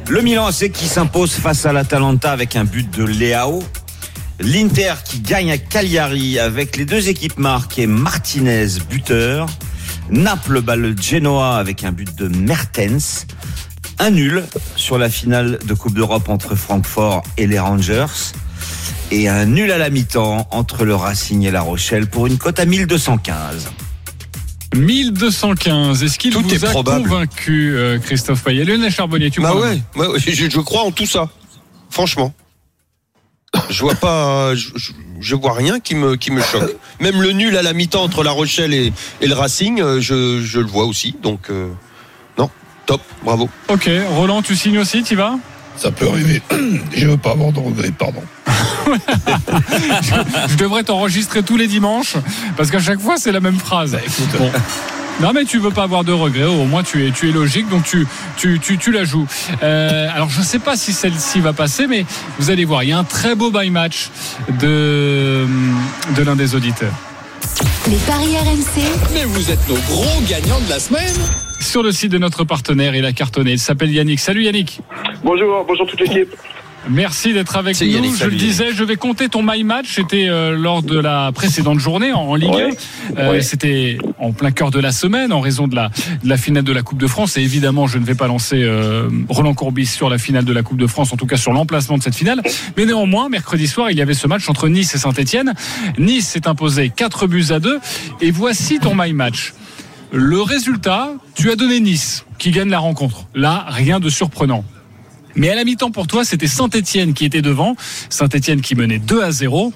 Le Milan AC qui s'impose face à l'Atalanta avec un but de Leao. L'Inter qui gagne à Cagliari avec les deux équipes marquées Martinez, buteur. Naples bat le Genoa avec un but de Mertens. Un nul sur la finale de Coupe d'Europe entre Francfort et les Rangers. Et un nul à la mi-temps entre le Racing et la Rochelle pour une cote à 1215. 1215. Est-ce qu'il vous est a probable. convaincu, euh, Christophe Payet Lionel Charbonnier, tu Bah crois? ouais, ouais, je, je crois en tout ça. Franchement. Je vois pas, je, vois rien qui me, qui me choque. Même le nul à la mi-temps entre La Rochelle et, et le Racing, euh, je, je le vois aussi. Donc, euh, non, top, bravo. Ok, Roland, tu signes aussi, tu vas? Ça peut arriver. Je veux pas avoir de regrets, pardon. Je devrais t'enregistrer tous les dimanches parce qu'à chaque fois c'est la même phrase. Bon. Non mais tu veux pas avoir de regrets, au moins tu es, tu es logique, donc tu, tu, tu, tu la joues. Euh, alors je sais pas si celle-ci va passer, mais vous allez voir, il y a un très beau buy match de, de l'un des auditeurs. Les paris RMC. Mais vous êtes nos gros gagnants de la semaine. Sur le site de notre partenaire, il a cartonné, il s'appelle Yannick. Salut Yannick Bonjour, bonjour toute l'équipe. Merci d'être avec nous. Yannick, je le disais, je vais compter ton my match. C'était euh, lors de la précédente journée en, en Ligue Ouais. 1. Euh, Ouais. C'était en plein cœur de la semaine en raison de la, de la finale de la Coupe de France. Et évidemment, je ne vais pas lancer euh, Roland Courbis sur la finale de la Coupe de France, en tout cas sur l'emplacement de cette finale. Mais néanmoins, mercredi soir, il y avait ce match entre Nice et Saint-Etienne. Nice s'est imposé 4 buts à 2. Et voici ton my match. Le résultat, tu as donné Nice, qui gagne la rencontre. Là, rien de surprenant. Mais à la mi-temps pour toi, c'était Saint-Etienne qui était devant. Saint-Etienne qui menait 2 à 0.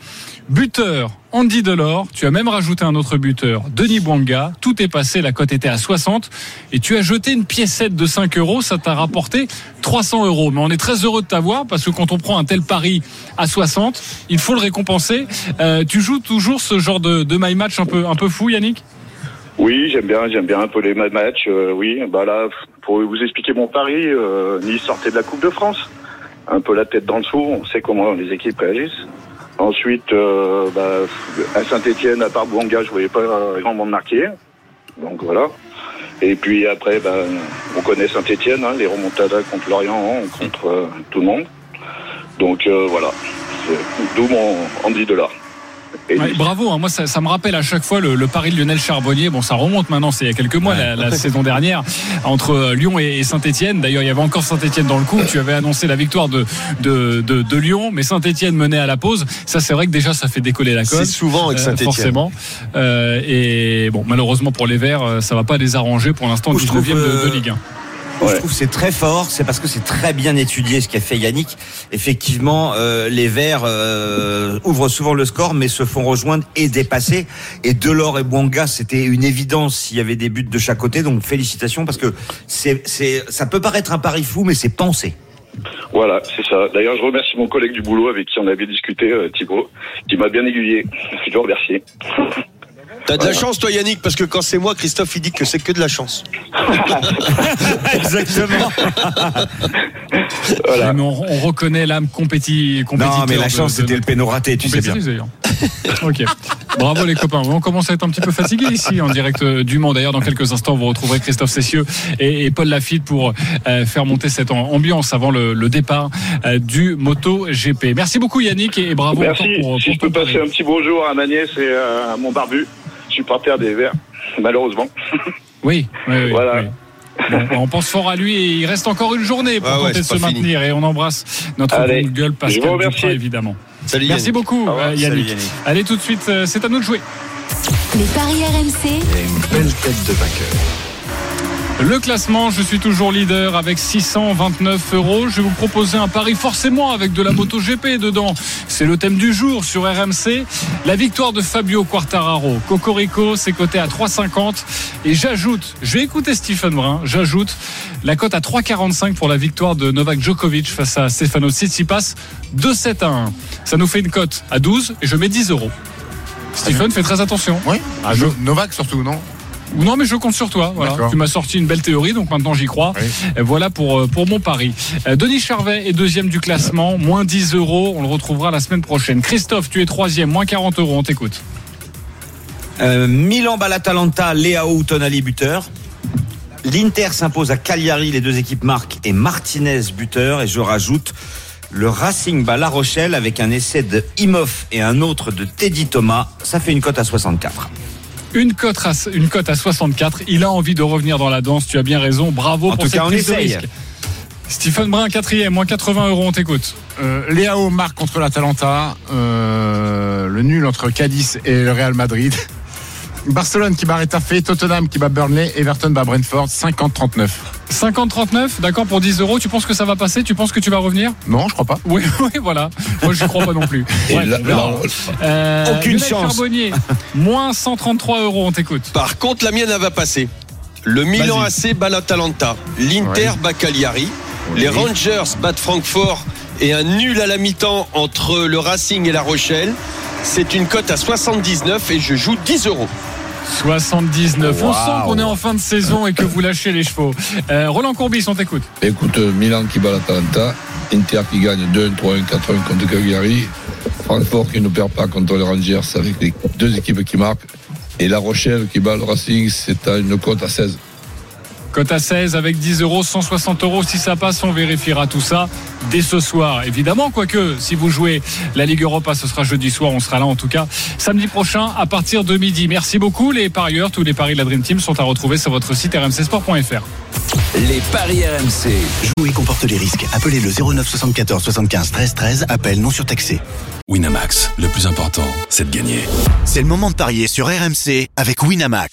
Buteur, Andy Delors. Tu as même rajouté un autre buteur, Denis Bouanga. Tout est passé, la cote était à 60. Et tu as jeté une piécette de 5 euros. Ça t'a rapporté 300 euros. Mais on est très heureux de t'avoir parce que quand on prend un tel pari à 60, il faut le récompenser. Euh, tu joues toujours ce genre de, de my match un peu, un peu fou, Yannick? Oui, j'aime bien, j'aime bien un peu les matchs. euh, oui, bah là, pour vous expliquer mon pari, euh, Nice sortait de la Coupe de France, un peu la tête dans le dessous. On sait comment les équipes réagissent. Ensuite, euh, bah, à Saint-Etienne, à part Bouanga, je voyais pas grand monde marquer. Donc voilà. Et puis après, bah, on connaît Saint-Etienne, hein, les remontadas contre Lorient, contre euh, tout le monde. Donc euh, voilà. D'où mon Andy Delors. Ouais, bravo, hein. moi ça, ça me rappelle à chaque fois le, le pari de Lionel Charbonnier. Bon, ça remonte maintenant, c'est il y a quelques mois, la, la saison dernière, entre euh, Lyon et, Saint-Etienne. D'ailleurs, il y avait encore Saint-Etienne dans le coup. Tu avais annoncé la victoire de, de, de, de Lyon, mais Saint-Etienne menait à la pause. Ça, c'est vrai que déjà, ça fait décoller la cote. C'est souvent avec euh, forcément. Euh, et bon, malheureusement pour les Verts, ça va pas les arranger pour l'instant, Je 19e trouve, de, de Ligue 1. Je trouve que c'est très fort, c'est parce que c'est très bien étudié ce qu'a fait Yannick. Effectivement, euh, les Verts euh, ouvrent souvent le score, mais se font rejoindre et dépasser. Et Delors et Bouanga, c'était une évidence s'il y avait des buts de chaque côté. Donc félicitations parce que c'est, c'est, ça peut paraître un pari fou, mais c'est pensé. Voilà, c'est ça. D'ailleurs, je remercie mon collègue du boulot avec qui on avait discuté, euh, Thibaut, qui m'a bien aiguillé. Je le remercie. T'as de la chance, toi, Yannick, parce que quand c'est moi, Christophe, il dit que c'est que de la chance. Exactement. Voilà. Mais on, on reconnaît l'âme compéti, compétiteur. Non, mais la chance, c'était le péno raté, tu sais bien. Ok. Bravo les copains. On commence à être un petit peu fatigué ici en direct euh, du Mans. D'ailleurs, dans quelques instants, vous retrouverez Christophe Cessieux et, et Paul Lafitte pour euh, faire monter cette am- ambiance avant le, le départ euh, du Moto GP. Merci beaucoup Yannick et, et bravo Merci. encore pour, si pour je peux passer un petit bonjour à ma nièce et à mon barbu, supporter des Verts, malheureusement. Oui, oui, oui, Voilà. oui. Bon, on pense fort à lui et il reste encore une journée pour Ah ouais, tenter de se fini. maintenir et on embrasse notre Allez. bonne gueule Pascal. Duprat évidemment. Salut, Merci Yannick. beaucoup euh, Yannick. Salut, Yannick. Allez tout de suite, euh, c'est à nous de jouer. Les paris RMC. Et une belle tête de vainqueur. Le classement, je suis toujours leader avec 629 euros. Je vais vous proposer un pari forcément avec de la MotoGP dedans. C'est le thème du jour sur RMC. La victoire de Fabio Quartararo. Cocorico, c'est coté à 3,50. Et j'ajoute, je vais écouter Stephen Brun, j'ajoute la cote à 3,45 pour la victoire de Novak Djokovic face à Stefano Tsitsipas. 2,7 à 1. Ça nous fait une cote à 12 et je mets 10 euros. Stephen, fais très attention. Oui. Ah, No- Novak surtout, non? Non, mais je compte sur toi. Voilà. Tu m'as sorti une belle théorie, donc maintenant j'y crois. Oui. Euh, Voilà pour, euh, pour mon pari. Euh, Denis Charvet est deuxième du classement, moins 10 euros. On le retrouvera la semaine prochaine. Christophe, tu es troisième, moins 40 euros. On t'écoute. Euh, Milan bat l'Atalanta, Léao Tonali buteur. L'Inter s'impose à Cagliari, les deux équipes marquent et Martinez buteur. Et je rajoute le Racing bat La Rochelle avec un essai de Imhoff et un autre de Teddy Thomas. Ça fait une cote à 64. Une cote, à, une cote à 64. Il a envie de revenir dans la danse. Tu as bien raison. Bravo En pour tout cette cas, on prise de essaye. risque. Stephen Brun, quatrième, moins 80 euros, on t'écoute. Euh, Léao marque contre l'Atalanta. Euh, le nul entre Cadiz et le Real Madrid. Barcelone qui bat Retafe, Tottenham qui bat Burnley, Everton bat Brentford, 50-39. 50-39, d'accord pour 10 euros. Tu penses que ça va passer? Tu penses que tu vas revenir? Non, je crois pas. Oui, oui, voilà. Moi, je crois pas non plus. Là- là, Euh, Aucune Lionel chance. Charbonnier, moins 133 euros, on t'écoute. Par contre, la mienne, elle va passer. Le Milan AC bat l'Atalanta. L'Inter bat Cagliari. Les Rangers battent Francfort. Et un nul à la mi-temps entre le Racing et la Rochelle. C'est une cote à 79 et je joue 10 euros. 79. On sent qu'on est en fin de saison et que vous lâchez les chevaux. Euh, Roland Courbis, on t'écoute. Écoute, euh, Milan qui bat l'Atalanta, Inter qui gagne 2-1, 3-1, 4-1 contre Cagliari, Francfort qui ne perd pas contre les Rangers avec les deux équipes qui marquent, et La Rochelle qui bat le Racing, c'est à une cote à 16. Cote à 16 avec 10 euros, 160 euros. Si ça passe, on vérifiera tout ça dès ce soir. Évidemment, quoique, si vous jouez la Ligue Europa, ce sera jeudi soir. On sera là, en tout cas, samedi prochain à partir de midi. Merci beaucoup. Les parieurs, tous les paris de la Dream Team sont à retrouver sur votre site rmcsport.fr. Les paris RMC. Jouer comporte les risques. Appelez le 09 74 75 13 13. Appel non surtaxé. Winamax, le plus important, c'est de gagner. C'est le moment de parier sur RMC avec Winamax.